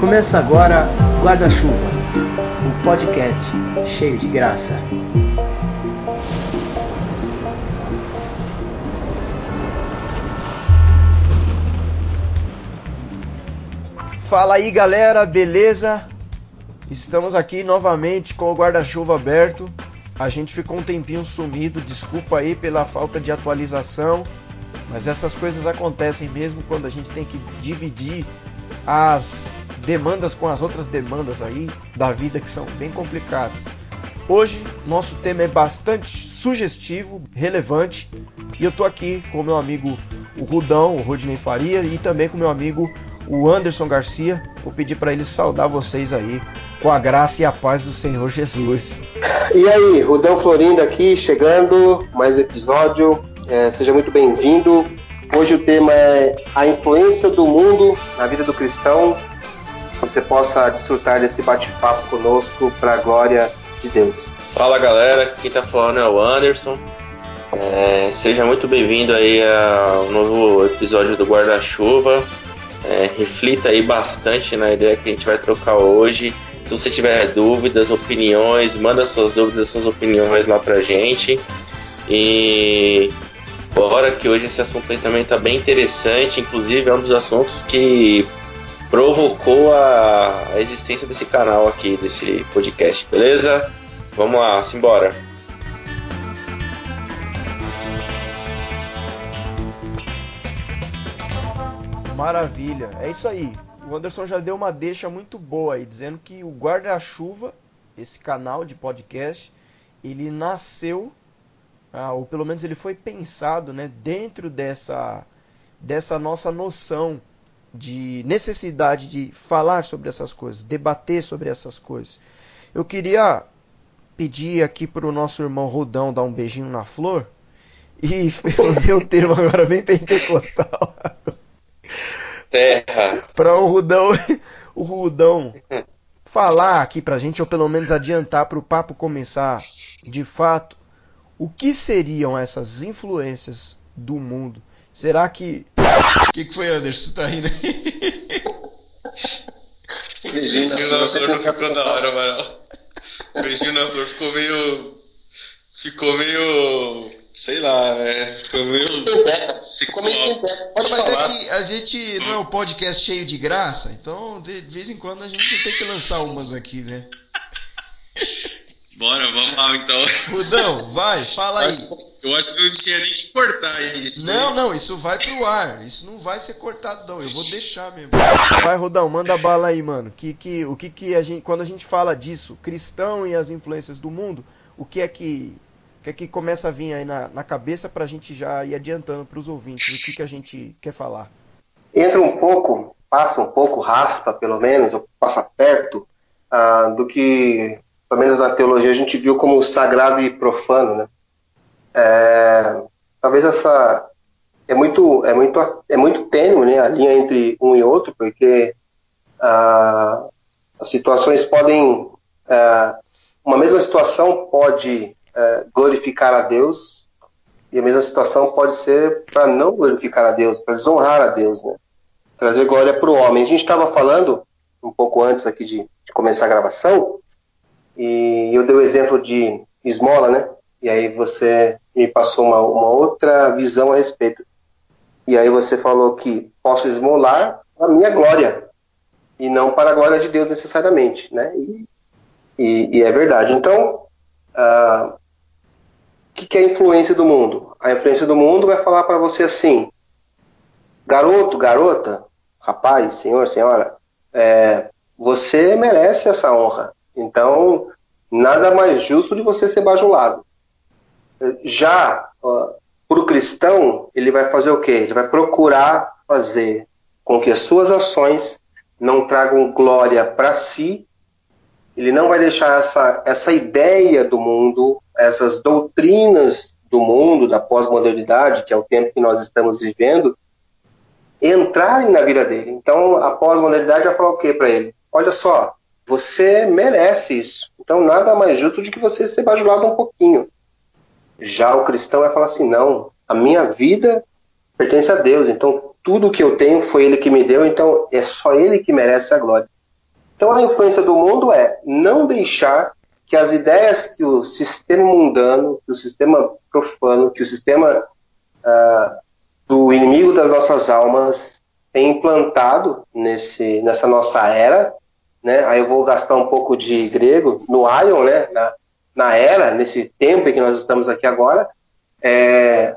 Começa agora Guarda-Chuva, um podcast cheio de graça. Fala aí galera, beleza? Estamos aqui novamente com o guarda-chuva aberto. A gente ficou um tempinho sumido, desculpa aí pela falta de atualização, mas essas coisas acontecem mesmo quando a gente tem que dividir as demandas com as outras demandas aí da vida que são bem complicadas. Hoje nosso tema é bastante sugestivo, relevante, e eu tô aqui com meu amigo o Rudão, o Rodney Faria, e também com meu amigo o Anderson Garcia. Vou pedir para ele saudar vocês aí com a graça e a paz do Senhor Jesus. E aí, Rudão Florindo aqui, chegando, mais episódio. É, seja muito bem-vindo. Hoje o tema é a influência do mundo na vida do cristão. Você possa desfrutar desse bate-papo conosco para a glória de Deus. Fala galera, quem tá falando é o Anderson. É, seja muito bem-vindo aí ao novo episódio do Guarda-Chuva. É, reflita aí bastante na ideia que a gente vai trocar hoje. Se você tiver dúvidas, opiniões, manda suas dúvidas, suas opiniões lá pra gente. E bora que hoje esse assunto aí também tá bem interessante, inclusive é um dos assuntos que provocou a, a existência desse canal aqui, desse podcast, beleza? Vamos lá, simbora. Maravilha, é isso aí. O Anderson já deu uma deixa muito boa aí, dizendo que o Guarda-Chuva, esse canal de podcast, ele nasceu, ah, ou pelo menos ele foi pensado né, dentro dessa, dessa nossa noção de necessidade de falar sobre essas coisas, debater sobre essas coisas. Eu queria pedir aqui para o nosso irmão Rodão dar um beijinho na flor e fazer um termo agora bem pentecostal. Terra. Para o Rudão, o Rudão falar aqui pra gente, ou pelo menos adiantar para o papo começar de fato, o que seriam essas influências do mundo? Será que. O que, que foi, Anderson? Você tá rindo aí? Beijinho na flor não ficou da hora, mano. Beijinho na flor ficou meio. Ficou meio. Sei lá, né? Ficou meio. sexual. Pode Mas falar. é que a gente não é um podcast cheio de graça, então de vez em quando a gente tem que lançar umas aqui, né? Bora, vamos lá então. Rudão, vai, fala aí. Eu acho que não tinha nem que cortar isso. Não, não, isso vai pro ar. Isso não vai ser cortado, não. Eu vou deixar mesmo. Vai, Rudão, manda bala aí, mano. Que, que, o que, que a gente. Quando a gente fala disso, cristão e as influências do mundo, o que é que. O que é que começa a vir aí na, na cabeça pra gente já ir adiantando pros ouvintes o que, que a gente quer falar? Entra um pouco, passa um pouco, raspa pelo menos, ou passa perto ah, do que, pelo menos na teologia, a gente viu como sagrado e profano, né? É, talvez essa é muito é muito é muito tênue né, a linha entre um e outro porque ah, as situações podem ah, uma mesma situação pode ah, glorificar a Deus e a mesma situação pode ser para não glorificar a Deus para desonrar a Deus né trazer glória para o homem a gente estava falando um pouco antes aqui de, de começar a gravação e eu dei o exemplo de esmola né e aí você me passou uma, uma outra visão a respeito. E aí você falou que posso esmolar a minha glória e não para a glória de Deus necessariamente, né? E, e, e é verdade. Então, ah, o que, que é a influência do mundo? A influência do mundo vai falar para você assim, garoto, garota, rapaz, senhor, senhora, é, você merece essa honra. Então, nada mais justo de você ser bajulado. Já uh, para o cristão, ele vai fazer o quê? Ele vai procurar fazer com que as suas ações não tragam glória para si. Ele não vai deixar essa, essa ideia do mundo, essas doutrinas do mundo, da pós-modernidade, que é o tempo que nós estamos vivendo, entrarem na vida dele. Então, a pós-modernidade vai falar o quê para ele? Olha só, você merece isso. Então, nada mais justo de que você ser bajulado um pouquinho. Já o cristão vai falar assim: não, a minha vida pertence a Deus, então tudo que eu tenho foi Ele que me deu, então é só Ele que merece a glória. Então a influência do mundo é não deixar que as ideias que o sistema mundano, que o sistema profano, que o sistema uh, do inimigo das nossas almas tem implantado nesse, nessa nossa era, né? Aí eu vou gastar um pouco de grego no Ion, né? Na, na era, nesse tempo em que nós estamos aqui agora, é,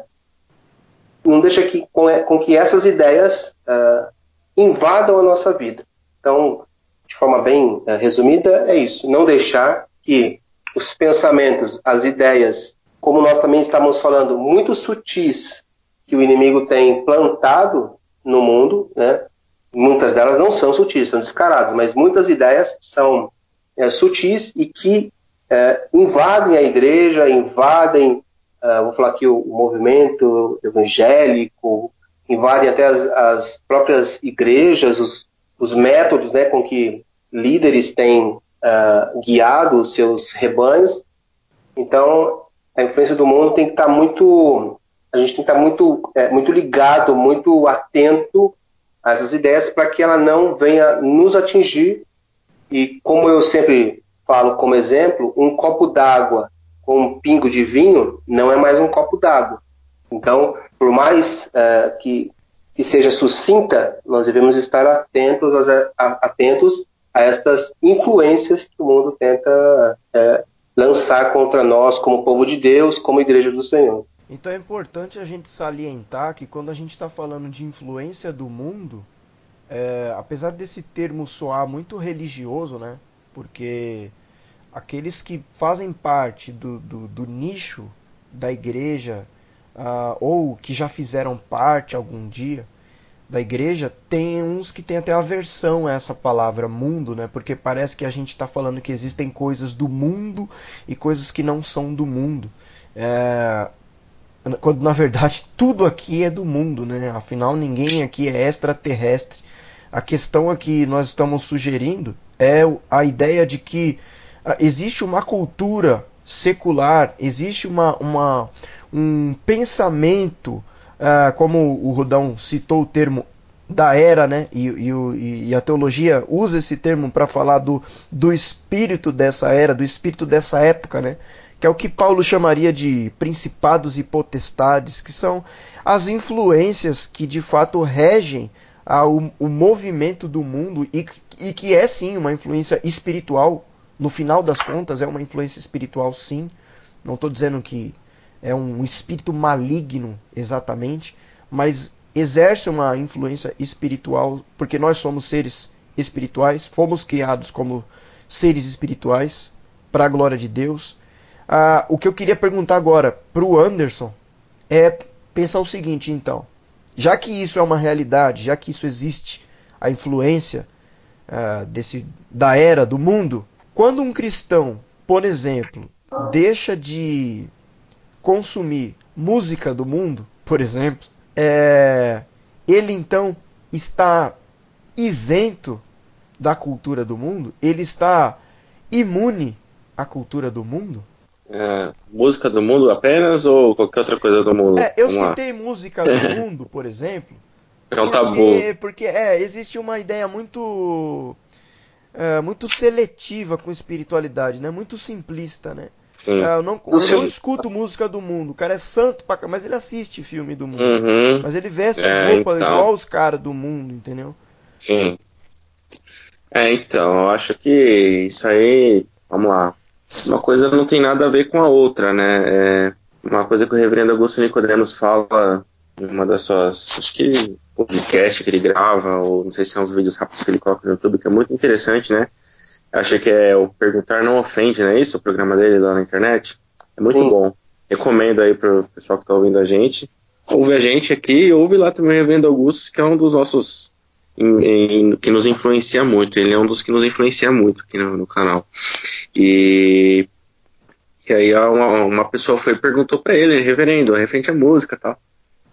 não deixa que, com, com que essas ideias uh, invadam a nossa vida. Então, de forma bem uh, resumida, é isso. Não deixar que os pensamentos, as ideias, como nós também estamos falando, muito sutis que o inimigo tem plantado no mundo, né? Muitas delas não são sutis, são descaradas, mas muitas ideias são é, sutis e que é, invadem a igreja, invadem, uh, vou falar aqui, o, o, movimento evangélico, invadem até as, as próprias igrejas, os, os, métodos né, com que líderes têm uh, guiado os seus rebanhos. Então, a influência do mundo tem que estar muito, a gente tem que estar muito, é, muito ligado, muito atento essas ideias para que ela não venha nos atingir. E como eu sempre falo como exemplo, um copo d'água com um pingo de vinho não é mais um copo d'água. Então, por mais uh, que, que seja sucinta, nós devemos estar atentos a, a, atentos a estas influências que o mundo tenta uh, lançar contra nós como povo de Deus, como igreja do Senhor. Então é importante a gente salientar que quando a gente está falando de influência do mundo, é, apesar desse termo soar muito religioso, né? Porque aqueles que fazem parte do, do, do nicho da igreja uh, ou que já fizeram parte algum dia da igreja, tem uns que têm até aversão a essa palavra mundo, né? Porque parece que a gente está falando que existem coisas do mundo e coisas que não são do mundo. É, quando na verdade tudo aqui é do mundo, né? Afinal, ninguém aqui é extraterrestre. A questão aqui nós estamos sugerindo é a ideia de que ah, existe uma cultura secular, existe uma, uma um pensamento, uh, como o Rodão citou o termo da era, né? E, e, e a teologia usa esse termo para falar do, do espírito dessa era, do espírito dessa época, né? Que é o que Paulo chamaria de principados e potestades, que são as influências que de fato regem a, o, o movimento do mundo e, e que é sim uma influência espiritual no final das contas é uma influência espiritual sim. Não estou dizendo que é um espírito maligno exatamente, mas exerce uma influência espiritual, porque nós somos seres espirituais, fomos criados como seres espirituais para a glória de Deus. Ah, o que eu queria perguntar agora para o Anderson é pensar o seguinte, então, já que isso é uma realidade, já que isso existe, a influência ah, desse da era do mundo, quando um cristão, por exemplo, deixa de consumir música do mundo, por exemplo, é, ele então está isento da cultura do mundo? Ele está imune à cultura do mundo? É, música do mundo apenas ou qualquer outra coisa do mundo? É, eu Vamos citei lá. música do mundo, por exemplo. É um tabu. Porque é, existe uma ideia muito é, muito seletiva com espiritualidade, né? Muito simplista, né? É, eu, não, eu não escuto música do mundo. O cara é santo pra mas ele assiste filme do mundo. Uhum. Mas ele veste é, roupa então. igual os caras do mundo, entendeu? Sim. É, então, eu acho que isso aí, vamos lá. Uma coisa não tem nada a ver com a outra, né? É uma coisa que o reverendo Augusto Nicodemos fala em uma das suas, acho que podcast que ele grava, ou não sei se são os vídeos rápidos que ele coloca no YouTube, que é muito interessante, né? Acho que é o Perguntar Não Ofende, não é isso? O programa dele lá na internet. É muito Sim. bom. Recomendo aí pro pessoal que tá ouvindo a gente. Ouve a gente aqui e ouve lá também o Reverendo Augusto, que é um dos nossos. Em, em, que nos influencia muito. Ele é um dos que nos influencia muito aqui no, no canal. E. E aí uma, uma pessoa foi perguntou para ele, reverendo, referente à música e tal.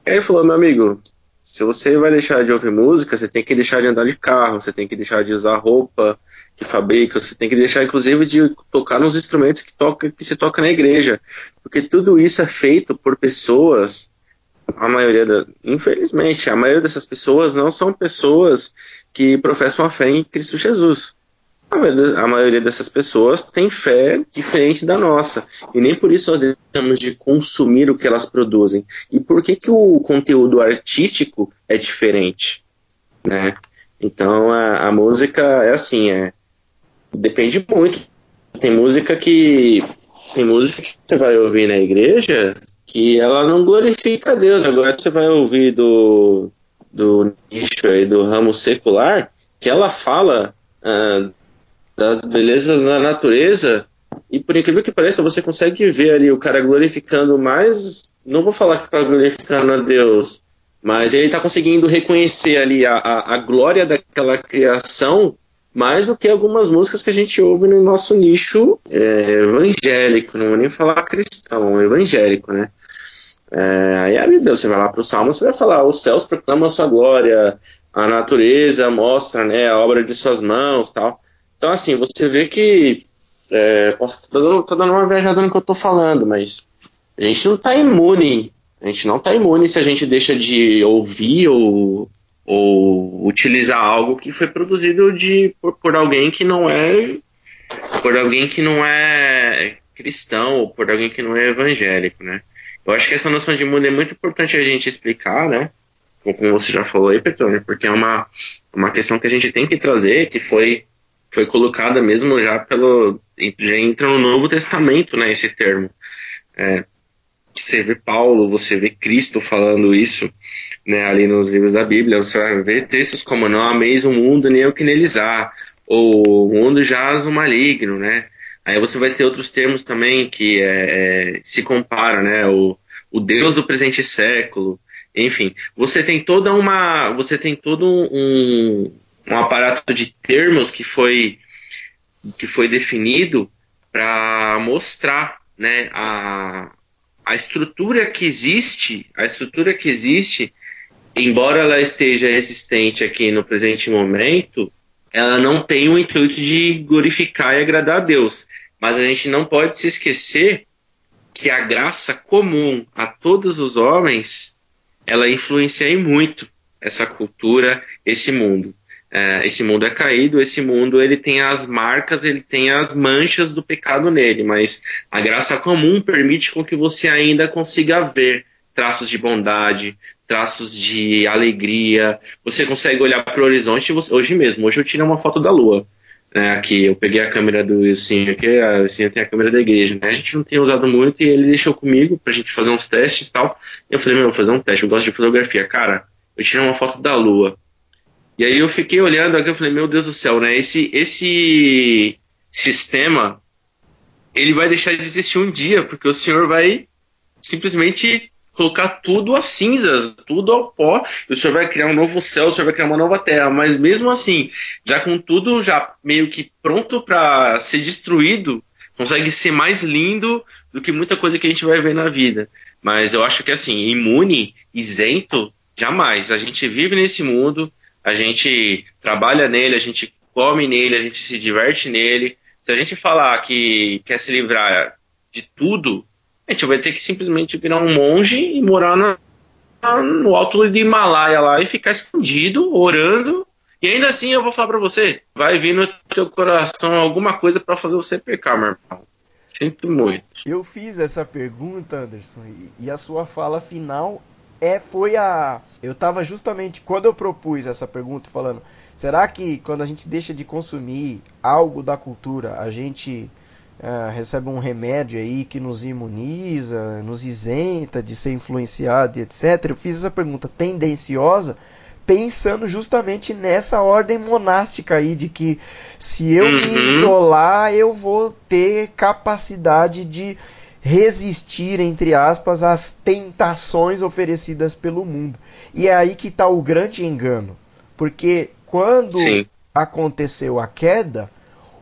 Aí ele falou, meu amigo, se você vai deixar de ouvir música, você tem que deixar de andar de carro, você tem que deixar de usar roupa que fabrica, você tem que deixar inclusive de tocar nos instrumentos que toca que se toca na igreja, porque tudo isso é feito por pessoas a maioria da, infelizmente, a maioria dessas pessoas não são pessoas que professam a fé em Cristo Jesus. A maioria, dessas pessoas tem fé diferente da nossa. E nem por isso nós deixamos de consumir o que elas produzem. E por que, que o conteúdo artístico é diferente? Né? Então a, a música é assim, é, depende muito. Tem música que. Tem música que você vai ouvir na igreja que ela não glorifica a Deus. Agora você vai ouvir do, do nicho aí, do ramo secular, que ela fala ah, das belezas da natureza, e por incrível que pareça, você consegue ver ali o cara glorificando mais. Não vou falar que está glorificando a Deus, mas ele está conseguindo reconhecer ali a, a, a, glória daquela criação mais do que algumas músicas que a gente ouve no nosso nicho é, evangélico, não vou nem falar cristão, evangélico, né? É, aí a Bíblia, você vai lá para o Salmo, você vai falar: os céus proclamam a sua glória, a natureza mostra né, a obra de suas mãos tal. Então, assim, você vê que. É, posso, tô, dando, tô dando uma viajada no que eu tô falando, mas a gente não tá imune. A gente não tá imune se a gente deixa de ouvir ou, ou utilizar algo que foi produzido de, por, por alguém que não é. Por alguém que não é cristão, ou por alguém que não é evangélico, né? Eu acho que essa noção de mundo é muito importante a gente explicar, né? Como você já falou aí, Petrônio, porque é uma, uma questão que a gente tem que trazer, que foi foi colocada mesmo já pelo. Já entra no Novo Testamento, né? Esse termo. É, você vê Paulo, você vê Cristo falando isso, né? Ali nos livros da Bíblia, você vai ver textos como não ameis o mundo nem o que neles há, ou o mundo jaz o maligno, né? Aí você vai ter outros termos também que é, é, se compara, né? O, o Deus do presente século, enfim, você tem toda uma, você tem todo um, um aparato de termos que foi, que foi definido para mostrar né, a, a estrutura que existe, a estrutura que existe, embora ela esteja existente aqui no presente momento, ela não tem o intuito de glorificar e agradar a Deus. Mas a gente não pode se esquecer que a graça comum a todos os homens, ela influencia muito essa cultura, esse mundo. É, esse mundo é caído, esse mundo ele tem as marcas, ele tem as manchas do pecado nele, mas a graça comum permite com que você ainda consiga ver traços de bondade, traços de alegria. Você consegue olhar para o horizonte você, hoje mesmo. Hoje eu tirei uma foto da lua. Né, aqui, eu peguei a câmera do Ilcinho aqui, a Ilcinho tem a câmera da igreja, né? A gente não tem usado muito e ele deixou comigo pra gente fazer uns testes e tal. Eu falei, meu, vou fazer um teste, eu gosto de fotografia. Cara, eu tirei uma foto da lua. E aí eu fiquei olhando aqui, eu falei, meu Deus do céu, né? Esse, esse sistema, ele vai deixar de existir um dia, porque o senhor vai simplesmente colocar tudo a cinzas, tudo ao pó, e o senhor vai criar um novo céu, o senhor vai criar uma nova terra, mas mesmo assim, já com tudo já meio que pronto para ser destruído, consegue ser mais lindo do que muita coisa que a gente vai ver na vida. Mas eu acho que assim, imune, isento, jamais. A gente vive nesse mundo, a gente trabalha nele, a gente come nele, a gente se diverte nele. Se a gente falar que quer se livrar de tudo, a gente vai ter que simplesmente virar um monge e morar na, no alto do Himalaia lá e ficar escondido, orando. E ainda assim eu vou falar para você, vai vir no teu coração alguma coisa para fazer você pecar, meu irmão. Sinto muito. Eu fiz essa pergunta, Anderson, e a sua fala final é foi a eu estava justamente quando eu propus essa pergunta falando, será que quando a gente deixa de consumir algo da cultura, a gente uh, recebe um remédio aí que nos imuniza, nos isenta de ser influenciado etc. Eu fiz essa pergunta tendenciosa pensando justamente nessa ordem monástica aí de que se eu uhum. me isolar eu vou ter capacidade de resistir, entre aspas, às tentações oferecidas pelo mundo. E é aí que está o grande engano. Porque quando Sim. aconteceu a queda,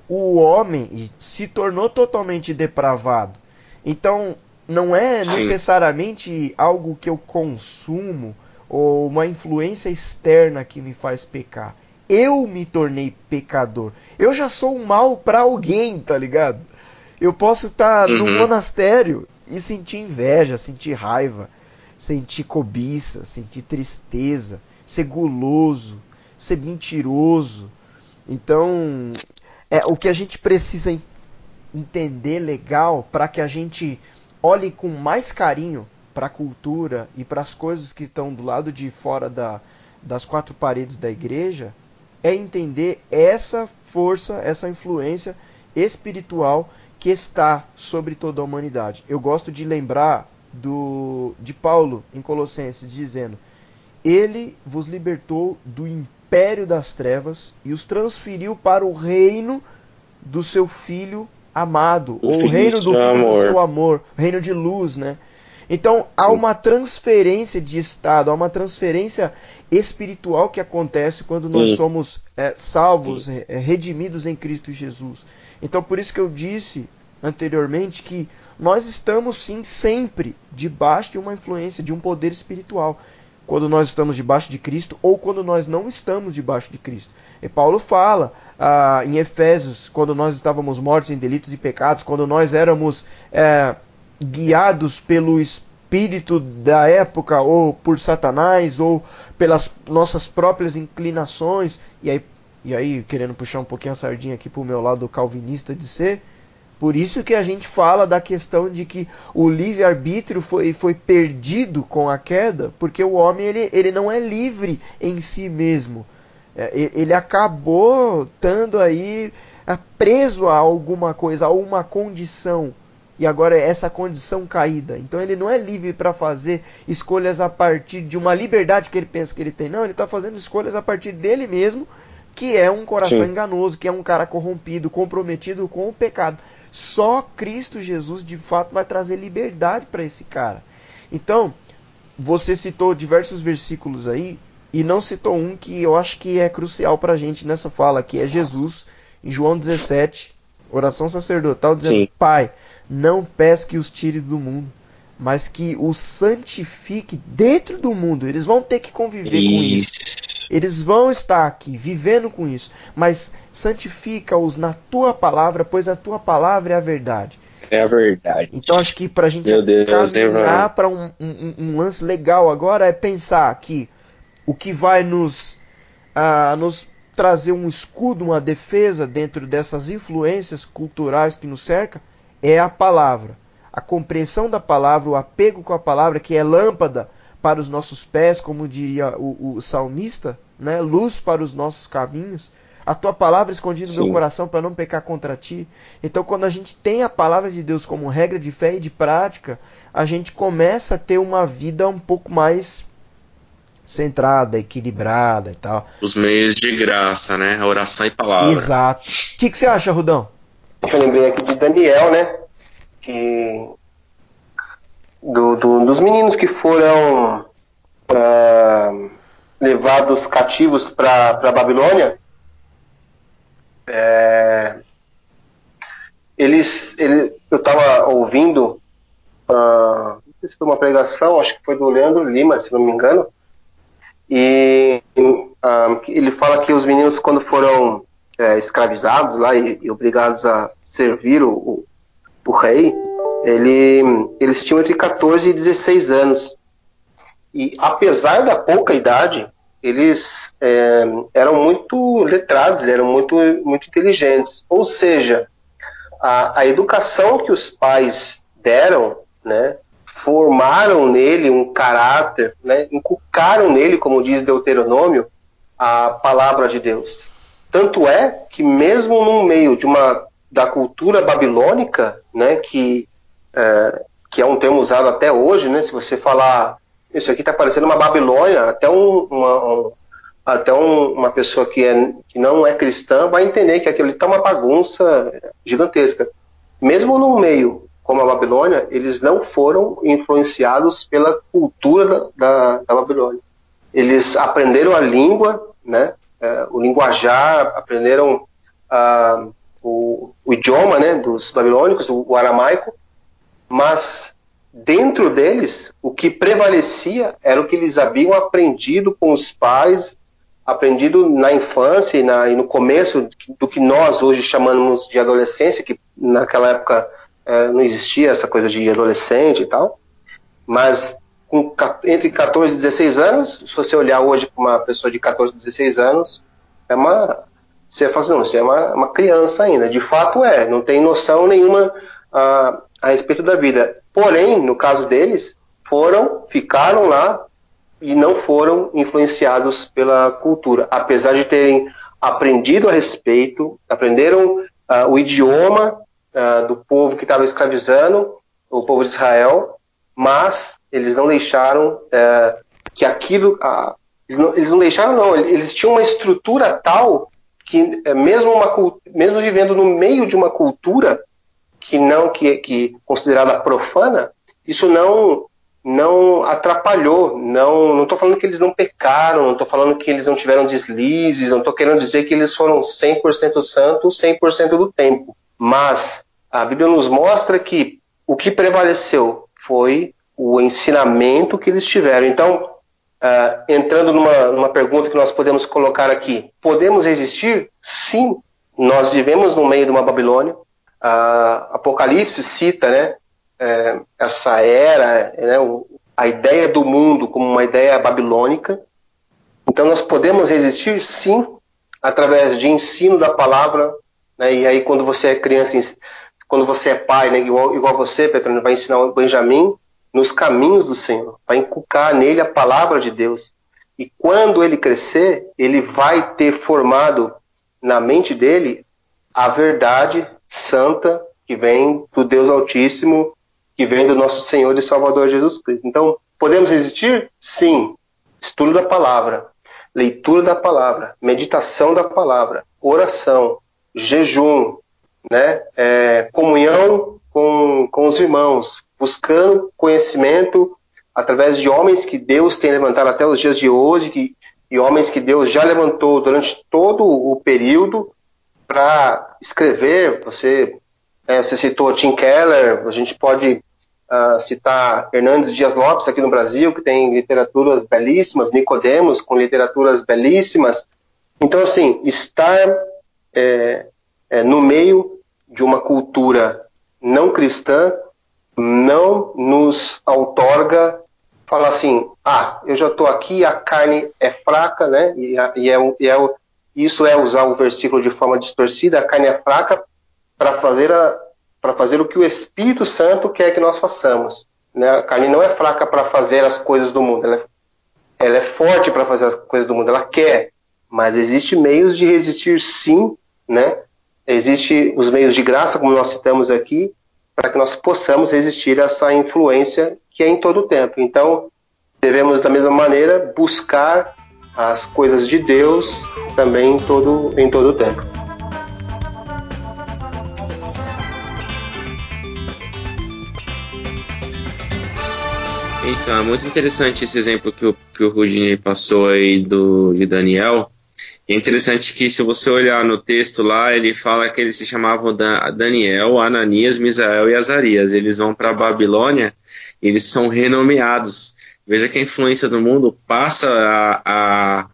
o homem se tornou totalmente depravado. Então, não é Sim. necessariamente algo que eu consumo ou uma influência externa que me faz pecar. Eu me tornei pecador. Eu já sou um mal para alguém, tá ligado? Eu posso estar uhum. no monastério e sentir inveja, sentir raiva. sentir cobiça, sentir tristeza, ser guloso, ser mentiroso. Então, é o que a gente precisa entender legal para que a gente olhe com mais carinho para a cultura e para as coisas que estão do lado de fora da, das quatro paredes da igreja é entender essa força, essa influência espiritual que está sobre toda a humanidade. Eu gosto de lembrar do de Paulo em Colossenses dizendo: Ele vos libertou do império das trevas e os transferiu para o reino do seu filho amado, o ou o reino do, do seu amor, reino de luz, né? Então há uma transferência de estado, há uma transferência espiritual que acontece quando nós Sim. somos é, salvos, Sim. redimidos em Cristo Jesus. Então por isso que eu disse anteriormente que nós estamos sim sempre debaixo de uma influência, de um poder espiritual. Quando nós estamos debaixo de Cristo ou quando nós não estamos debaixo de Cristo. E Paulo fala ah, em Efésios, quando nós estávamos mortos em delitos e pecados, quando nós éramos é, guiados pelo espírito da época, ou por Satanás, ou pelas nossas próprias inclinações, e aí, e aí querendo puxar um pouquinho a sardinha aqui para o meu lado calvinista de ser, por isso que a gente fala da questão de que o livre-arbítrio foi, foi perdido com a queda, porque o homem ele, ele não é livre em si mesmo. É, ele acabou estando aí é, preso a alguma coisa, a uma condição. E agora é essa condição caída. Então ele não é livre para fazer escolhas a partir de uma liberdade que ele pensa que ele tem. Não, ele está fazendo escolhas a partir dele mesmo, que é um coração Sim. enganoso, que é um cara corrompido, comprometido com o pecado. Só Cristo Jesus de fato vai trazer liberdade para esse cara. Então, você citou diversos versículos aí e não citou um que eu acho que é crucial para a gente nessa fala, que é Jesus, em João 17, oração sacerdotal, dizendo: Sim. Pai, não peço que os tire do mundo, mas que os santifique dentro do mundo. Eles vão ter que conviver isso. com isso. Eles vão estar aqui vivendo com isso, mas santifica-os na tua palavra, pois a tua palavra é a verdade. É a verdade. Então acho que para a gente Deus, caminhar para um, um, um, lance legal agora é pensar que o que vai nos, uh, nos trazer um escudo, uma defesa dentro dessas influências culturais que nos cercam é a palavra. A compreensão da palavra, o apego com a palavra, que é lâmpada para os nossos pés, como diria o, o salmista, né? luz para os nossos caminhos a tua palavra escondida no meu coração para não pecar contra ti. Então, quando a gente tem a palavra de Deus como regra de fé e de prática, a gente começa a ter uma vida um pouco mais centrada, equilibrada e tal. Os meios de graça, né? A oração e palavra. Exato. O que, que você acha, Rudão? Eu lembrei aqui de Daniel, né? Que do, do, dos meninos que foram uh, levados cativos para a Babilônia, é, eles, ele, eu estava ouvindo, uh, não sei se foi uma pregação, acho que foi do Leandro Lima, se não me engano, e uh, ele fala que os meninos, quando foram é, escravizados lá e, e, obrigados a servir o, o, o rei, ele, eles tinham entre 14 e 16 anos. E apesar da pouca idade, eles é, eram muito letrados, eram muito, muito inteligentes. Ou seja, a, a educação que os pais deram, né, formaram nele um caráter, né, inculcaram nele, como diz Deuteronômio, a palavra de Deus. Tanto é que mesmo no meio de uma da cultura babilônica, né, que é, que é um termo usado até hoje, né, se você falar isso aqui está parecendo uma Babilônia, até, um, uma, um, até um, uma pessoa que, é, que não é cristã vai entender que aquilo está uma bagunça gigantesca. Mesmo no meio como a Babilônia, eles não foram influenciados pela cultura da, da, da Babilônia. Eles aprenderam a língua, né, é, o linguajar, aprenderam uh, o, o, idioma né, dos babilônicos, o, o aramaico, mas dentro deles, o que prevalecia era o que eles haviam aprendido com os pais, aprendido na infância e, na, e no começo do que nós hoje chamamos de adolescência, que naquela época é, não existia essa coisa de adolescente e tal, mas com, entre 14 e 16 anos, se você olhar hoje para uma pessoa de 14, 16 anos, é uma. Você fala assim, não, você é uma, uma criança ainda. De fato é, não tem noção nenhuma a, a respeito da vida. Porém, no caso deles, foram, ficaram lá e não foram influenciados pela cultura, apesar de terem aprendido a respeito, aprenderam uh, o idioma uh, do povo que estava escravizando, o povo de Israel, mas eles não deixaram uh, que aquilo, eles não, eles, não, deixaram não, eles tinham uma estrutura tal que eh, mesmo uma mesmo vivendo no meio de uma cultura que não que, que considerada profana, isso não não atrapalhou, não não estou falando que eles não pecaram, não estou falando que eles não tiveram deslizes, não estou querendo dizer que eles foram 100% santos 100% do tempo, mas a Bíblia nos mostra que o que prevaleceu foi o ensinamento que eles tiveram. Então, uh, entrando numa, numa pergunta que nós podemos colocar aqui, podemos resistir? Sim, nós vivemos no meio de uma Babilônia. Apocalipse cita, né, é, essa era, né, o, a ideia do mundo como uma ideia babilônica. Então nós podemos resistir, sim, através de ensino da palavra. Né, e aí quando você é criança, quando você é pai, né, igual, igual você, Petrônio, vai ensinar o Benjamin nos caminhos do Senhor, vai inculcar nele a palavra de Deus. E quando ele crescer, ele vai ter formado na mente dele a verdade santa que vem do Deus Altíssimo que vem do nosso Senhor e Salvador Jesus Cristo. Então, podemos resistir? Sim. Estudo da palavra, leitura da palavra, meditação da palavra, oração, jejum, né? É, comunhão com, com os irmãos, buscando conhecimento através de homens que Deus tem levantado até os dias de hoje, que, e homens que Deus já levantou durante todo o período para escrever. Você, é, você citou Tim Keller, a gente pode uh, citar Hernandes Dias Lopes aqui no Brasil, que tem literaturas belíssimas, Nicodemos com literaturas belíssimas. Então, assim, estar é, é, no meio de uma cultura não cristã não nos outorga falar assim, ah, eu já estou aqui, a carne é fraca, né? E, e, é, e é, isso é usar o versículo de forma distorcida, a carne é fraca para fazer a, fazer o que o Espírito Santo quer que nós façamos. Né? A carne não é fraca para fazer as coisas do mundo, ela é, ela é forte para fazer as coisas do mundo, ela quer, mas existe meios de resistir sim, né? Existe os meios de graça, como nós citamos aqui, para que nós possamos resistir a essa influência que é em todo o tempo. Então, devemos da mesma maneira buscar as coisas de Deus também em todo, em todo o tempo. Então, é muito interessante esse exemplo que o, que o Rudinei passou aí do, de Daniel. E é interessante que se você olhar no texto lá, ele fala que eles se chamavam Daniel, Ananias, Misael e Azarias. Eles vão para a Babilônia, eles são renomeados. Veja que a influência do mundo passa a, a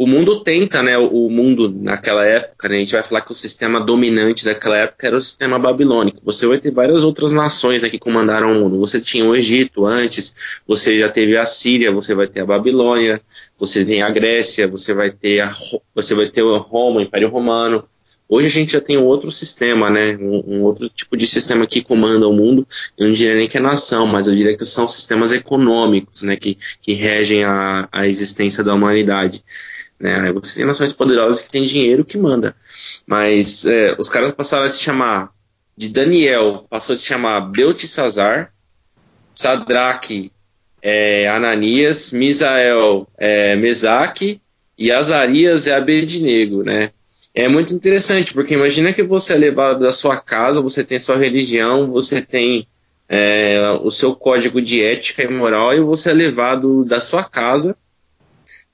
o mundo tenta, né? O mundo naquela época, né, a gente vai falar que o sistema dominante daquela época era o sistema babilônico. Você vai ter várias outras nações né, que comandaram o mundo. Você tinha o Egito antes, você já teve a Síria, você vai ter a Babilônia, você tem a Grécia, você vai ter a, você vai ter Roma, o Império Romano. Hoje a gente já tem um outro sistema, né? Um, um, outro tipo de sistema que comanda o mundo. Eu não diria nem que é nação, mas eu diria que são sistemas econômicos, né? Que, que regem a, a existência da humanidade. Né? Você tem nações poderosas que têm dinheiro que manda. Mas é, os caras passaram a se chamar de Daniel, passou a se chamar Beltesazar, Sadraque, é, Ananias, Misael, é, Mesaque e Azarias é Abednego, né? É muito interessante, porque imagina que você é levado da sua casa, você tem sua religião, você tem é, o seu código de ética e moral, e você é levado da sua casa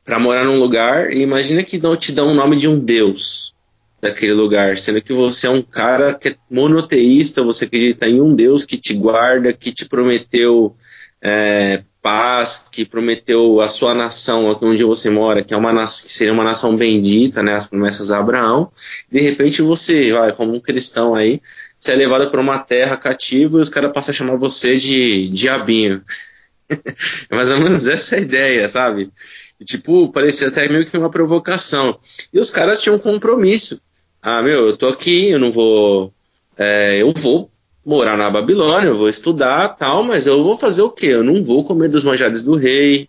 para morar num lugar e imagina que não te dão o nome de um deus daquele lugar, sendo que você é um cara que é monoteísta, você acredita em um deus que te guarda, que te prometeu é, paz, que prometeu a sua nação onde você mora, que é uma que seria uma nação bendita, né, as promessas de Abraão. De repente você, vai, como um cristão aí, você é levado para uma terra cativa e os caras passam a chamar você de diabinho. é mais ou menos essa a ideia, sabe? E, tipo, parecia até meio que uma provocação. E os caras tinham um compromisso. Ah, meu, eu tô aqui, eu não vou. É, eu vou morar na Babilônia, eu vou estudar tal, mas eu vou fazer o quê? Eu não vou comer dos manjares do rei,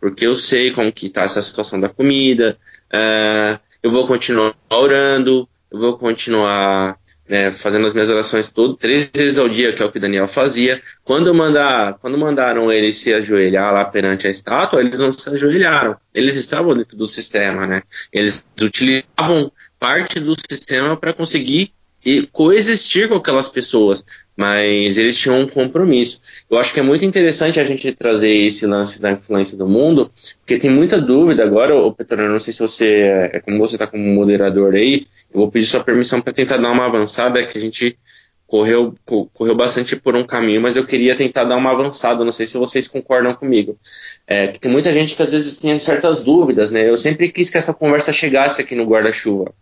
porque eu sei como que tá essa situação da comida. É, eu vou continuar orando, eu vou continuar né, fazendo as minhas orações todo, três vezes ao dia, que é o que Daniel fazia. Quando, mandar, quando mandaram ele se ajoelhar lá perante a estátua, eles não se ajoelharam. Eles estavam dentro do sistema, né? Eles utilizavam parte do sistema para conseguir e coexistir com aquelas pessoas, mas eles tinham um compromisso. Eu acho que é muito interessante a gente trazer esse lance da influência do mundo, porque tem muita dúvida agora, o Petrônio, não sei se você, é como você está como moderador aí, eu vou pedir sua permissão para tentar dar uma avançada, que a gente correu, correu bastante por um caminho, mas eu queria tentar dar uma avançada, não sei se vocês concordam comigo. É, tem muita gente que às vezes tem certas dúvidas, né? Eu sempre quis que essa conversa chegasse aqui no guarda-chuva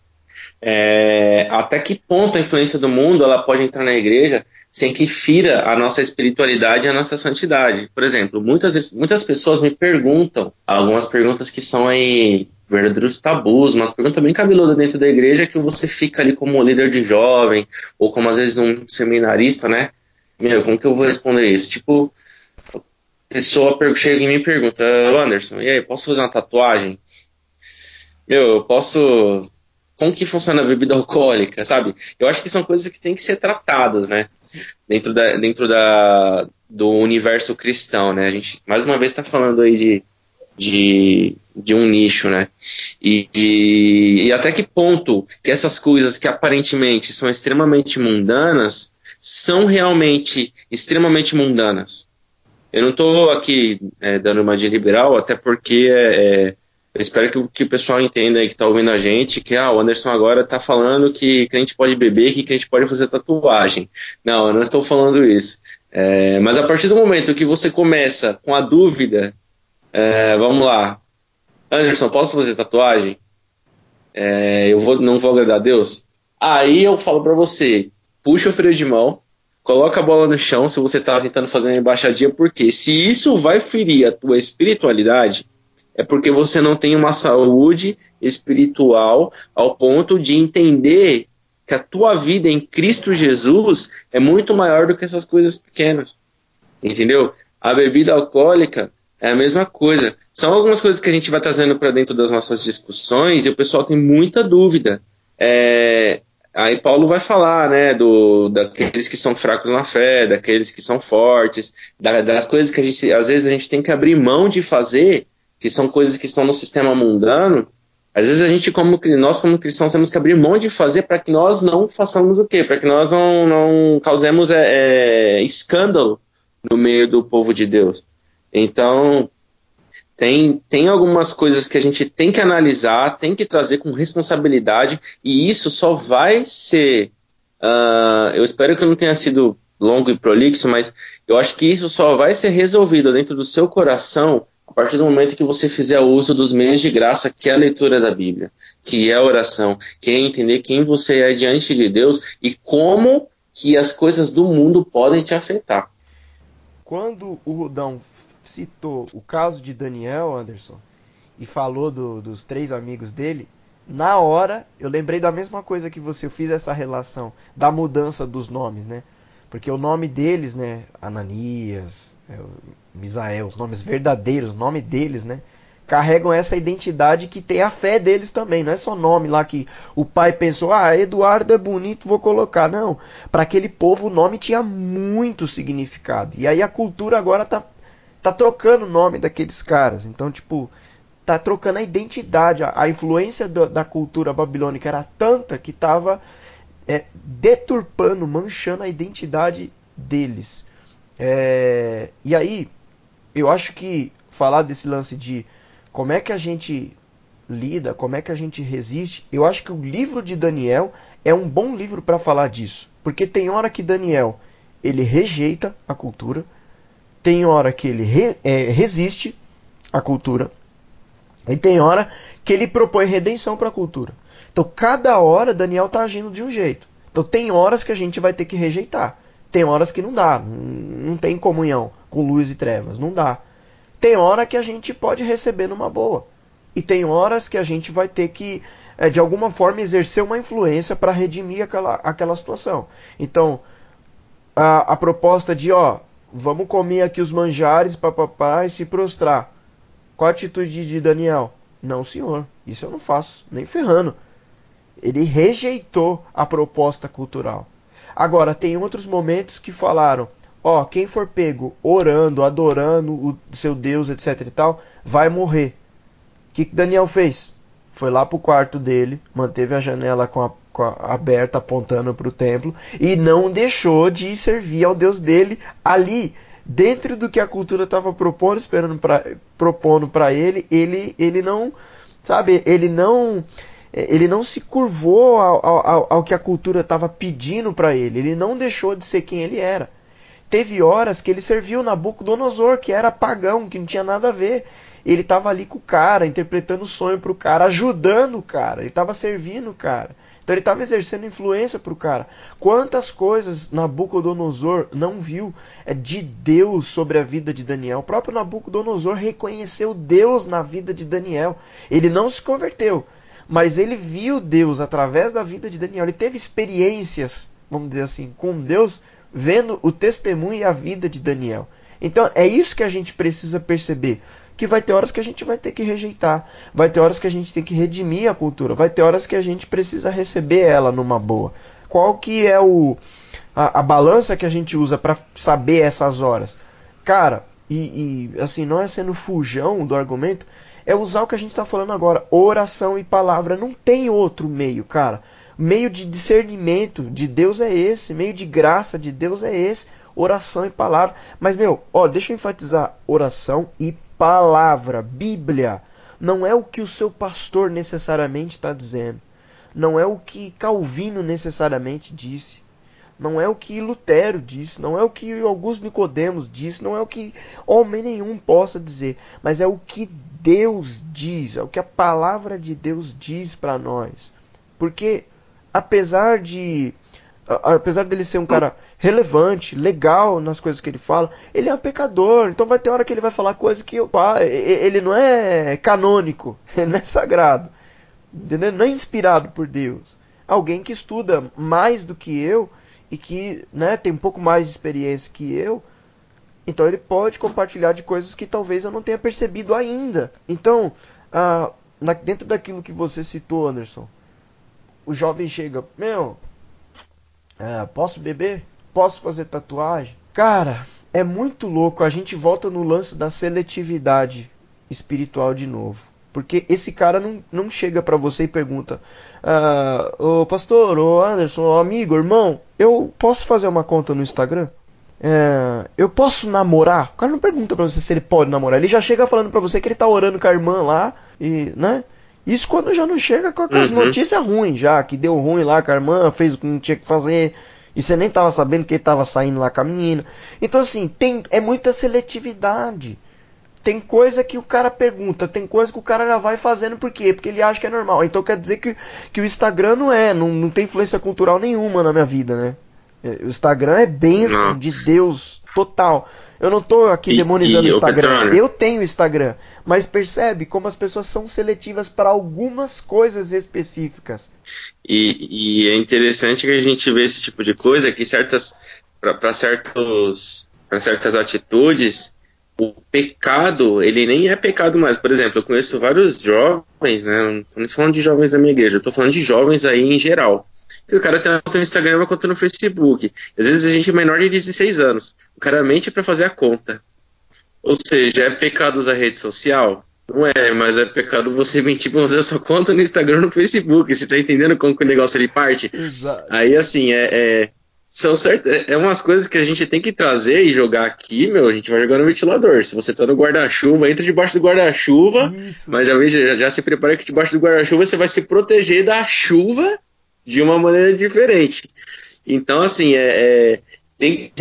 é, até que ponto a influência do mundo ela pode entrar na igreja sem que fira a nossa espiritualidade e a nossa santidade. Por exemplo, muitas, muitas pessoas me perguntam, algumas perguntas que são aí verdadeiros tabus, umas perguntas bem cabeludas dentro da igreja que você fica ali como líder de jovem, ou como às vezes um seminarista, né? Meu, como que eu vou responder isso? Tipo, a pessoa chega e pergunta, Anderson, e aí, posso fazer uma tatuagem? Meu, eu posso como que funciona a bebida alcoólica, sabe? Eu acho que são coisas que têm que ser tratadas, né? Dentro, da, dentro da, do universo cristão, né? A gente, mais uma vez, está falando aí de, de, de um nicho, né? E, e, e, até que ponto que essas coisas que aparentemente são extremamente mundanas são realmente extremamente mundanas. Eu não estou aqui é, dando uma de liberal, até porque é, é eu espero que, que o pessoal entenda aí que está ouvindo a gente que ah, o Anderson agora está falando que crente pode beber, que crente pode fazer tatuagem. Não, eu não estou falando isso. É, mas a partir do momento que você começa com a dúvida, é, vamos lá, Anderson, posso fazer tatuagem? É, eu vou, não vou agradar a Deus? Aí eu falo para você, puxa o freio de mão, coloca a bola no chão se você está tentando fazer uma embaixadinha, porque se isso vai ferir a tua espiritualidade, é porque você não tem uma saúde espiritual ao ponto de entender que a tua vida em Cristo Jesus é muito maior do que essas coisas pequenas. Entendeu? A bebida alcoólica é a mesma coisa. São algumas coisas que a gente vai trazendo para dentro das nossas discussões e o pessoal tem muita dúvida. É, aí Paulo vai falar, né, do, daqueles que são fracos na fé, daqueles que são fortes, das coisas que a gente, às vezes a gente tem que abrir mão de fazer que são coisas que estão no sistema mundano, às vezes a gente, como nós como cristãos, temos que abrir mão de fazer para que nós não façamos o quê? Para que nós não, não causemos é, é, escândalo no meio do povo de Deus. Então, tem, tem algumas coisas que a gente tem que analisar, tem que trazer com responsabilidade, e isso só vai ser. Uh, eu espero que eu não tenha sido longo e prolixo, mas eu acho que isso só vai ser resolvido dentro do seu coração a partir do momento que você fizer uso dos meios de graça, que é a leitura da Bíblia, que é a oração, que é entender quem você é diante de Deus e como que as coisas do mundo podem te afetar. Quando o Rudão citou o caso de Daniel Anderson e falou do, dos três amigos dele, na hora eu lembrei da mesma coisa que você, eu fiz essa relação da mudança dos nomes, né? Porque o nome deles, né, Ananias, é, Misael, os nomes verdadeiros, o nome deles, né? Carregam essa identidade que tem a fé deles também. Não é só nome lá que o pai pensou, ah, Eduardo é bonito, vou colocar. Não. Para aquele povo o nome tinha muito significado. E aí a cultura agora tá, tá trocando o nome daqueles caras. Então, tipo, tá trocando a identidade. A, a influência do, da cultura babilônica era tanta que tava é, deturpando, manchando a identidade deles. É, e aí, eu acho que falar desse lance de como é que a gente lida, como é que a gente resiste, eu acho que o livro de Daniel é um bom livro para falar disso. Porque tem hora que Daniel ele rejeita a cultura, tem hora que ele re, é, resiste à cultura, e tem hora que ele propõe redenção para a cultura. Então, cada hora Daniel está agindo de um jeito. Então, tem horas que a gente vai ter que rejeitar tem horas que não dá, não tem comunhão com luz e trevas. Não dá. Tem hora que a gente pode receber numa boa. E tem horas que a gente vai ter que, é, de alguma forma, exercer uma influência para redimir aquela, aquela situação. Então, a, a proposta de, ó, vamos comer aqui os manjares, papapá, e se prostrar. Qual a atitude de Daniel? Não, senhor, isso eu não faço, nem ferrando. Ele rejeitou a proposta cultural. Agora, tem outros momentos que falaram: ó, quem for pego orando, adorando o seu Deus, etc e tal, vai morrer. O que, que Daniel fez? Foi lá pro quarto dele, manteve a janela com a, com a aberta apontando para o templo e não deixou de servir ao Deus dele ali dentro do que a cultura estava propondo, esperando pra, propondo para ele, ele, ele não, sabe, ele não, ele não se curvou ao, ao, ao que a cultura estava pedindo para ele, ele não deixou de ser quem ele era. Teve horas que ele serviu Nabucodonosor, que era pagão, que não tinha nada a ver. Ele estava ali com o cara, interpretando o sonho para o cara, ajudando o cara, ele estava servindo o cara. Então ele estava exercendo influência para o cara. Quantas coisas Nabucodonosor não viu é de Deus sobre a vida de Daniel? O próprio Nabucodonosor reconheceu Deus na vida de Daniel. Ele não se converteu, mas ele viu Deus através da vida de Daniel. Ele teve experiências, vamos dizer assim, com Deus, vendo o testemunho e a vida de Daniel. Então é isso que a gente precisa perceber que vai ter horas que a gente vai ter que rejeitar, vai ter horas que a gente tem que redimir a cultura, vai ter horas que a gente precisa receber ela numa boa. Qual que é o a, a balança que a gente usa para saber essas horas? Cara, e, e, assim, não é sendo fujão do argumento, é usar o que a gente está falando agora, oração e palavra, não tem outro meio, cara. Meio de discernimento de Deus é esse, meio de graça de Deus é esse, oração e palavra. Mas meu, ó, deixa eu enfatizar oração e palavra, Bíblia, não é o que o seu pastor necessariamente está dizendo. Não é o que Calvino necessariamente disse. Não é o que Lutero disse, não é o que Augusto Nicodemos disse, não é o que homem nenhum possa dizer, mas é o que Deus diz, é o que a palavra de Deus diz para nós. Porque apesar de apesar dele ser um cara relevante, legal nas coisas que ele fala, ele é um pecador. Então vai ter hora que ele vai falar coisas que ele não é canônico, ele não é sagrado, entendeu? não é inspirado por Deus. Alguém que estuda mais do que eu e que né, tem um pouco mais de experiência que eu, então ele pode compartilhar de coisas que talvez eu não tenha percebido ainda. Então, ah, dentro daquilo que você citou, Anderson, o jovem chega, meu, é, posso beber? Posso fazer tatuagem? Cara, é muito louco. A gente volta no lance da seletividade espiritual de novo. Porque esse cara não, não chega para você e pergunta: ah, Ô pastor, ô Anderson, ô amigo, irmão, eu posso fazer uma conta no Instagram? É, eu posso namorar? O cara não pergunta pra você se ele pode namorar. Ele já chega falando pra você que ele tá orando com a irmã lá. E, né? Isso quando já não chega com as uhum. notícias ruins, já, que deu ruim lá com a irmã, fez o que não tinha que fazer, e você nem tava sabendo que ele tava saindo lá com a menina. Então, assim, tem, é muita seletividade. Tem coisa que o cara pergunta, tem coisa que o cara já vai fazendo, por quê? Porque ele acha que é normal. Então quer dizer que, que o Instagram não é, não, não tem influência cultural nenhuma na minha vida, né? É, o Instagram é bênção de Deus total. Eu não estou aqui demonizando e, o Instagram. Eu tenho Instagram. Mas percebe como as pessoas são seletivas para algumas coisas específicas. E, e, é interessante que a gente vê esse tipo de coisa, que certas. para certos. para certas atitudes, o pecado, ele nem é pecado mais. Por exemplo, eu conheço vários jovens, né? Não estou nem falando de jovens da minha igreja, eu tô falando de jovens aí em geral o cara tem uma conta no Instagram e uma conta no Facebook. Às vezes a gente é menor de 16 anos. O cara mente para fazer a conta. Ou seja, é pecado usar rede social? Não é, mas é pecado você mentir pra fazer a sua conta no Instagram no Facebook. Você tá entendendo como que o negócio ele parte? Exato. Aí, assim, é, é são certas, é, é umas coisas que a gente tem que trazer e jogar aqui, meu, a gente vai jogar no ventilador. Se você tá no guarda-chuva, entra debaixo do guarda-chuva, mas já, já, já se prepara que debaixo do guarda-chuva você vai se proteger da chuva de uma maneira diferente. Então, assim, é, é tem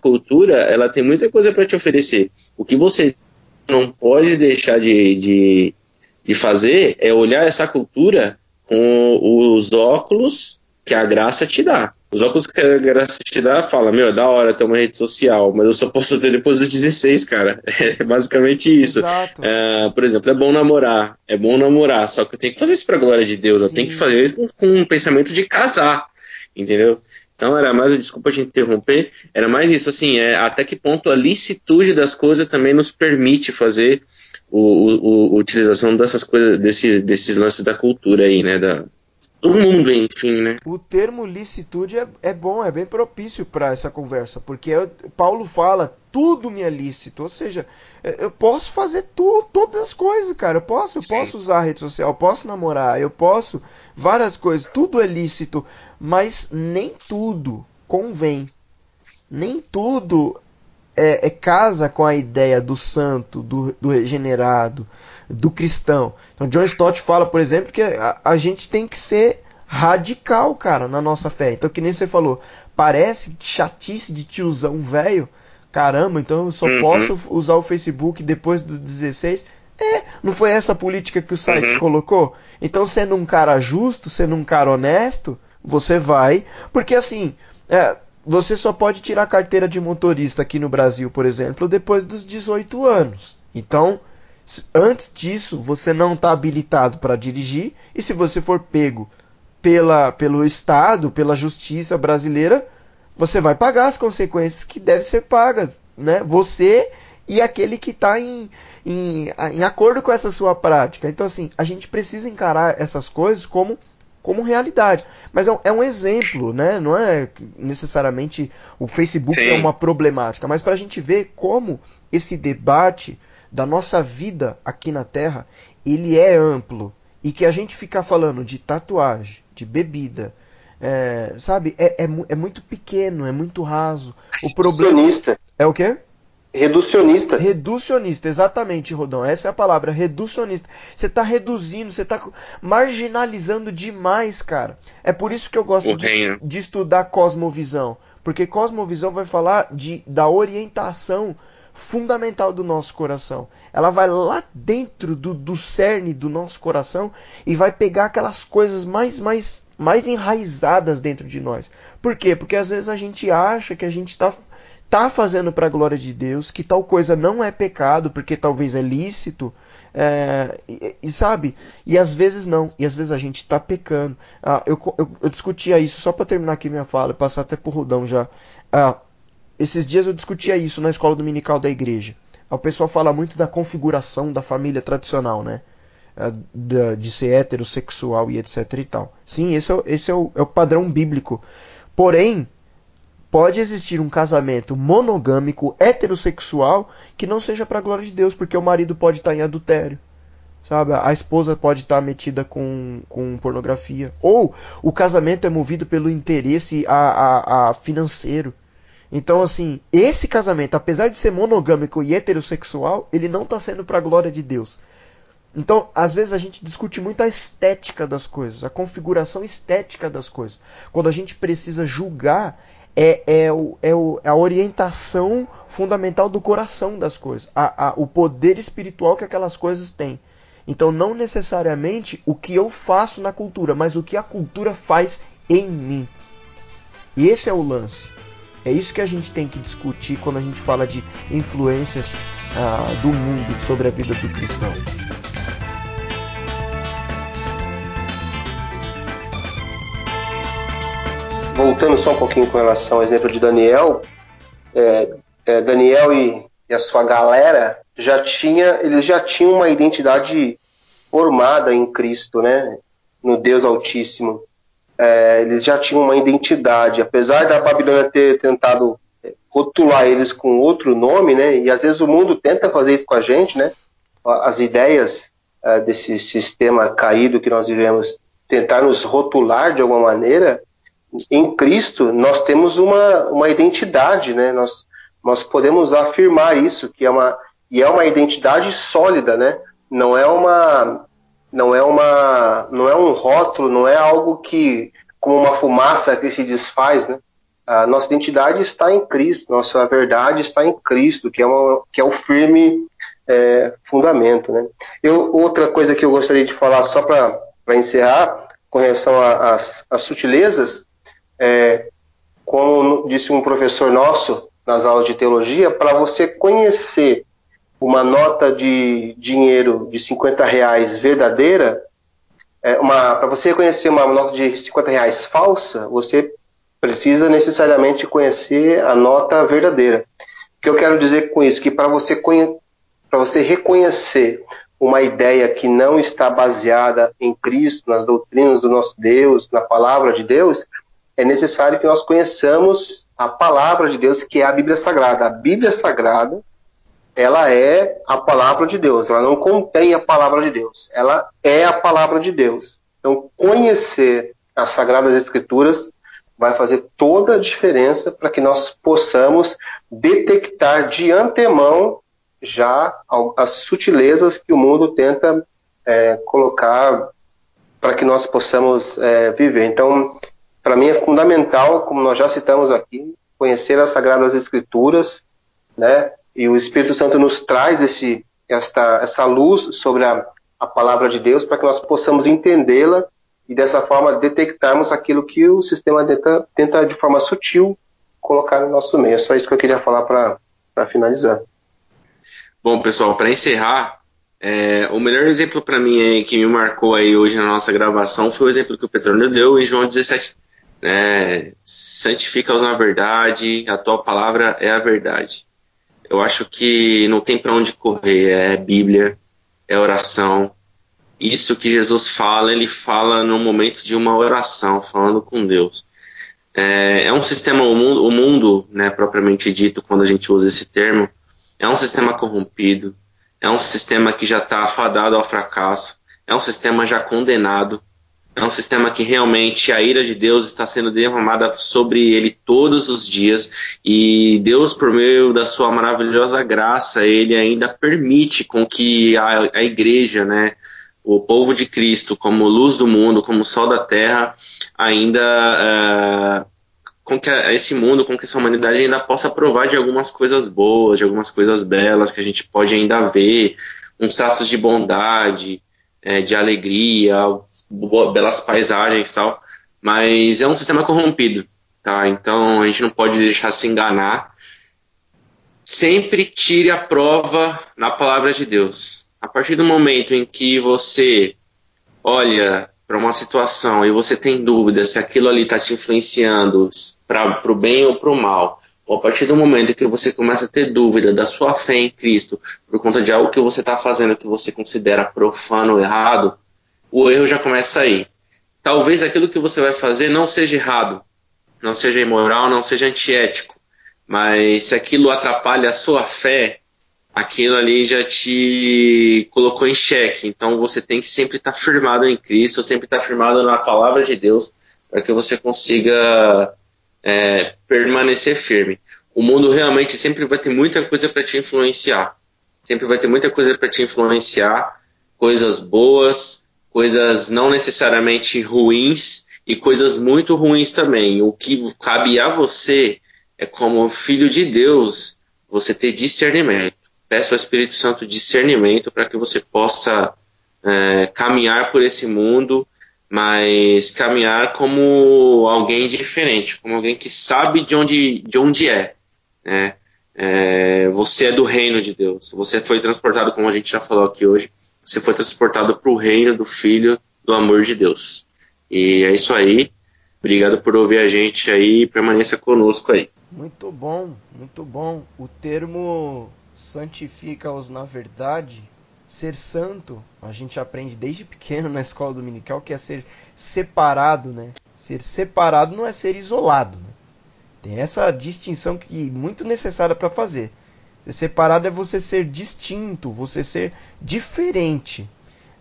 cultura, ela tem muita coisa para te oferecer. O que você não pode deixar de, de, de fazer é olhar essa cultura com os óculos que a graça te dá. Os óculos que a graça te dá, fala, meu, é da hora ter uma rede social, mas eu só posso ter depois dos 16, cara. É basicamente isso. É, por exemplo, é bom namorar, é bom namorar, só que eu tenho que fazer isso pra glória de Deus, eu tenho que fazer isso com, com um pensamento de casar, entendeu? Então era mais, desculpa te interromper, era mais isso, assim, é, até que ponto a licitude das coisas também nos permite fazer o, o, o utilização dessas coisas, desses, desses lances da cultura aí, né, da, do mundo, enfim, né? O termo licitude é, é bom, é bem propício para essa conversa, porque eu, Paulo fala tudo me é lícito, ou seja, eu posso fazer tu, todas as coisas, cara. Eu posso, eu posso usar a rede social, eu posso namorar, eu posso várias coisas, tudo é lícito, mas nem tudo convém. Nem tudo é, é casa com a ideia do santo, do, do regenerado, do cristão. Então, John Stott fala, por exemplo, que a, a, gente tem que ser radical, cara, na nossa fé. Então, que nem você falou, parece chatice de tiozão velho. Caramba, então eu só uhum. posso usar o Facebook depois dos 16. É, não foi essa política que o site uhum. colocou? Então, sendo um cara justo, sendo um cara honesto, você vai. Porque assim, é, você só pode tirar carteira de motorista aqui no Brasil, por exemplo, depois dos 18 anos. Então, Antes disso, você não está habilitado para dirigir, e se você for pego pela, pelo Estado, pela justiça brasileira, você vai pagar as consequências que devem ser pagas. Né? Você e aquele que está em, em, em acordo com essa sua prática. Então, assim, a gente precisa encarar essas coisas como, como realidade. Mas é um, é um exemplo, né? não é necessariamente o Facebook é Sim. é uma problemática, mas para a gente ver como esse debate da nossa vida aqui na Terra, ele é amplo. E que a gente ficar falando de tatuagem, de bebida, é, sabe, é, é, é, muito pequeno, é muito raso. O problema é o quê? Reducionista. Reducionista, exatamente, Rodão. Essa é a palavra, reducionista. Você está reduzindo, você está marginalizando demais, cara. É por isso que eu gosto de, de, estudar cosmovisão. Porque cosmovisão vai falar de, da orientação fundamental do nosso coração. Ela vai lá dentro do, do cerne do nosso coração e vai pegar aquelas coisas mais, mais, mais enraizadas dentro de nós. Por quê? Porque às vezes a gente acha que a gente está tá fazendo para a glória de Deus, que tal coisa não é pecado, porque talvez é lícito, é, e, e, sabe? E às vezes não, e às vezes a gente está pecando. Ah, eu, eu, eu, discutia isso, só para terminar aqui minha fala, passar até por Rudão já. Ah, esses dias eu discutia isso na escola dominical da igreja. O pessoal fala muito da configuração da família tradicional, né? É, de ser heterossexual e etc e tal. Sim, esse, é, esse é, o, é o padrão bíblico. Porém, pode existir um casamento monogâmico heterossexual que não seja para a glória de Deus, porque o marido pode estar em adultério. Sabe? A esposa pode estar metida com, com pornografia. Ou o casamento é movido pelo interesse a, a, a financeiro. Então, assim, esse casamento, apesar de ser monogâmico e heterossexual, ele não está sendo para a glória de Deus. Então, às vezes a gente discute muito a estética das coisas, a configuração estética das coisas. Quando a gente precisa julgar, é, é, o, é, o, é a orientação fundamental do coração das coisas, a, a, o poder espiritual que aquelas coisas têm. Então, não necessariamente o que eu faço na cultura, mas o que a cultura faz em mim. E esse é o lance. É isso que a gente tem que discutir quando a gente fala de influências ah, do mundo sobre a vida do cristão. Voltando só um pouquinho com relação ao exemplo de Daniel, é, é, Daniel e, e a sua galera já tinha, eles já tinham uma identidade formada em Cristo, né? No Deus Altíssimo é, eles já tinham uma identidade, apesar da Babilônia ter tentado é, rotular eles com outro nome, né? E às vezes o mundo tenta fazer isso com a gente, né? As ideias é, desse sistema caído que nós vivemos tentar nos rotular de alguma maneira. Em Cristo nós temos uma, uma identidade, né? Nós nós podemos afirmar isso que é uma e é uma identidade sólida, né? Não é uma não é uma não é um rótulo, não é algo que como uma fumaça que se desfaz, né? A nossa identidade está em Cristo, nossa verdade está em Cristo, que é, uma, que é o firme é, fundamento, né? Eu, outra coisa que eu gostaria de falar só para encerrar, com relação às sutilezas, é, como disse um professor nosso nas aulas de teologia, para você conhecer uma nota de dinheiro de 50 reais verdadeira, é, para você reconhecer uma nota de 50 reais falsa, você precisa necessariamente conhecer a nota verdadeira. O que eu quero dizer com isso? Que para você, você reconhecer uma ideia que não está baseada em Cristo, nas doutrinas do nosso Deus, na palavra de Deus, é necessário que nós conheçamos a palavra de Deus, que é a Bíblia Sagrada. A Bíblia Sagrada, ela é a palavra de Deus, ela não contém a palavra de Deus, ela é a palavra de Deus. Então, conhecer as Sagradas Escrituras vai fazer toda a diferença para que nós possamos detectar de antemão já as sutilezas que o mundo tenta é, colocar para que nós possamos é, viver. Então, para mim é fundamental, como nós já citamos aqui, conhecer as Sagradas Escrituras, né? E o Espírito Santo nos traz esse, esta, essa luz sobre a, a palavra de Deus para que nós possamos entendê-la e dessa forma detectarmos aquilo que o sistema tenta, tenta de forma sutil colocar no nosso meio. É só isso que eu queria falar para finalizar. Bom, pessoal, para encerrar, é, o melhor exemplo para mim aí, que me marcou aí hoje na nossa gravação foi o exemplo que o Petrônio deu em João 17 é, santifica-os na verdade, a tua palavra é a verdade. Eu acho que não tem para onde correr, é Bíblia, é oração. Isso que Jesus fala, ele fala no momento de uma oração, falando com Deus. É, é um sistema, o mundo, o mundo né, propriamente dito, quando a gente usa esse termo, é um sistema corrompido, é um sistema que já está afadado ao fracasso, é um sistema já condenado, é um sistema que realmente a ira de Deus está sendo derramada sobre ele todos os dias. E Deus, por meio da sua maravilhosa graça, ele ainda permite com que a, a igreja, né, o povo de Cristo, como luz do mundo, como sol da terra, ainda uh, com que esse mundo, com que essa humanidade ainda possa provar de algumas coisas boas, de algumas coisas belas que a gente pode ainda ver, uns traços de bondade, é, de alegria, belas paisagens e tal, mas é um sistema corrompido, tá? Então a gente não pode deixar se enganar. Sempre tire a prova na palavra de Deus. A partir do momento em que você olha para uma situação e você tem dúvida se aquilo ali está te influenciando para o bem ou para o mal, ou a partir do momento que você começa a ter dúvida da sua fé em Cristo por conta de algo que você está fazendo que você considera profano ou errado, o erro já começa aí. Talvez aquilo que você vai fazer não seja errado, não seja imoral, não seja antiético, mas se aquilo atrapalha a sua fé, aquilo ali já te colocou em xeque. Então você tem que sempre estar firmado em Cristo, sempre estar firmado na palavra de Deus, para que você consiga é, permanecer firme. O mundo realmente sempre vai ter muita coisa para te influenciar. Sempre vai ter muita coisa para te influenciar, coisas boas, coisas não necessariamente ruins e coisas muito ruins também. O que cabe a você é como filho de Deus, você ter discernimento. Peço ao Espírito Santo discernimento para que você possa é, caminhar por esse mundo, mas caminhar como alguém diferente, como alguém que sabe de onde, de onde é. Né? É, você é do reino de Deus. Você foi transportado, como a gente já falou aqui hoje, você foi transportado para o reino do Filho do amor de Deus. E é isso aí. Obrigado por ouvir a gente aí e permaneça conosco aí. Muito bom, muito bom. O termo santifica-os na verdade, ser santo, a gente aprende desde pequeno na escola dominical que é ser separado, né? Ser separado não é ser isolado. Né? Tem essa distinção que é muito necessária para fazer. Ser separado é você ser distinto, você ser diferente.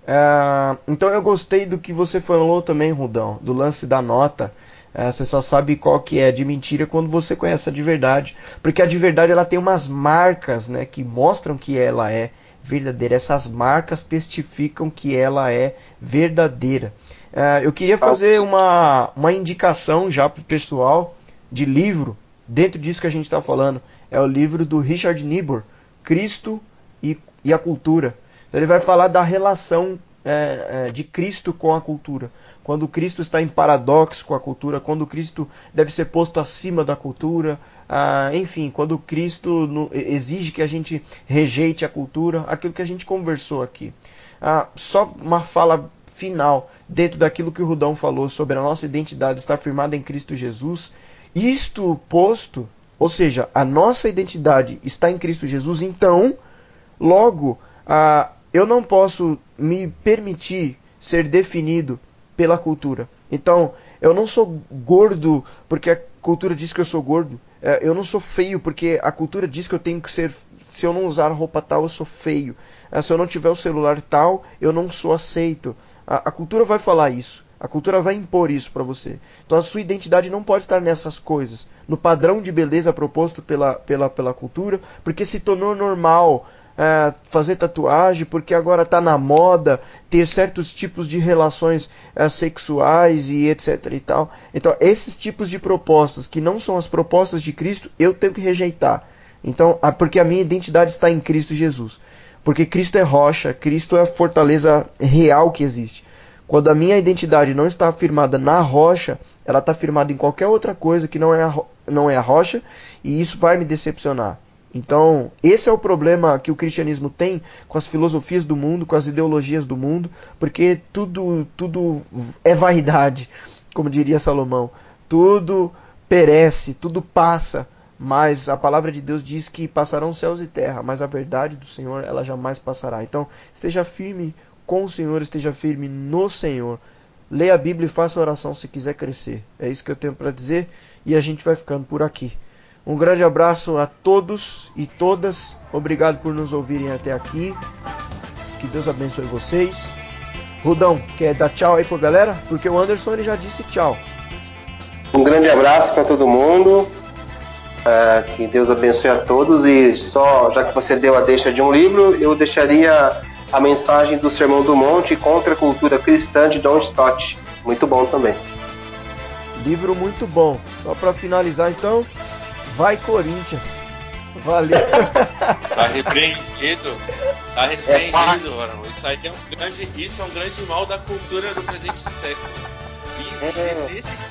Uh, então eu gostei do que você falou também, Rudão, do lance da nota. Uh, você só sabe qual que é de mentira quando você conhece a de verdade, porque a de verdade ela tem umas marcas, né, que mostram que ela é verdadeira. Essas marcas testificam que ela é verdadeira. Uh, eu queria fazer uma, uma indicação já para o pessoal de livro dentro disso que a gente está falando é o livro do Richard Niebuhr, Cristo e, e a Cultura. Ele vai falar da relação é, é, de Cristo com a cultura. Quando Cristo está em paradoxo com a cultura, quando Cristo deve ser posto acima da cultura, ah, enfim, quando Cristo no, exige que a gente rejeite a cultura, aquilo que a gente conversou aqui. Ah, só uma fala final dentro daquilo que o Rudão falou sobre a nossa identidade estar firmada em Cristo Jesus. Isto posto, ou seja, a nossa identidade está em Cristo Jesus, então, logo, ah, eu não posso me permitir ser definido pela cultura. Então, eu não sou gordo porque a cultura diz que eu sou gordo. É, eu não sou feio porque a cultura diz que eu tenho que ser. Se eu não usar roupa tal, eu sou feio. É, se eu não tiver o celular tal, eu não sou aceito. A, cultura vai falar isso. A cultura vai impor isso para você. Então a sua identidade não pode estar nessas coisas, no padrão de beleza proposto pela, pela, pela cultura, porque se tornou normal é, fazer tatuagem, porque agora está na moda ter certos tipos de relações é, sexuais e etc e tal. Então esses tipos de propostas que não são as propostas de Cristo, eu tenho que rejeitar. Então, porque a minha identidade está em Cristo Jesus. Porque Cristo é rocha, Cristo é a fortaleza real que existe. Quando a minha identidade não está firmada na rocha, ela está firmada em qualquer outra coisa que não é, a, não é a rocha, e isso vai me decepcionar. Então, esse é o problema que o cristianismo tem com as filosofias do mundo, com as ideologias do mundo, porque tudo, tudo é vaidade, como diria Salomão. Tudo perece, tudo passa, mas a palavra de Deus diz que passarão céus e terra, mas a verdade do Senhor ela jamais passará. Então, esteja firme com o Senhor, esteja firme no Senhor. Leia a Bíblia e faça oração se quiser crescer. É isso que eu tenho para dizer e a gente vai ficando por aqui. Um grande abraço a todos e todas. Obrigado por nos ouvirem até aqui. Que Deus abençoe vocês. Rudão, quer dar tchau aí pra galera? Porque o Anderson ele já disse tchau. Um grande abraço para todo mundo. Uh, que Deus abençoe a todos. E só, já que você deu a deixa de um livro, eu deixaria a mensagem do Sermão do Monte contra a cultura cristã de Don Stott. Muito bom também. Livro muito bom. Só para finalizar então, Vai Corinthians. Valeu. Tá repreendido. Tá repreendido, mano. Isso aí é um grande, isso é um grande mal da cultura do presente século. E, é.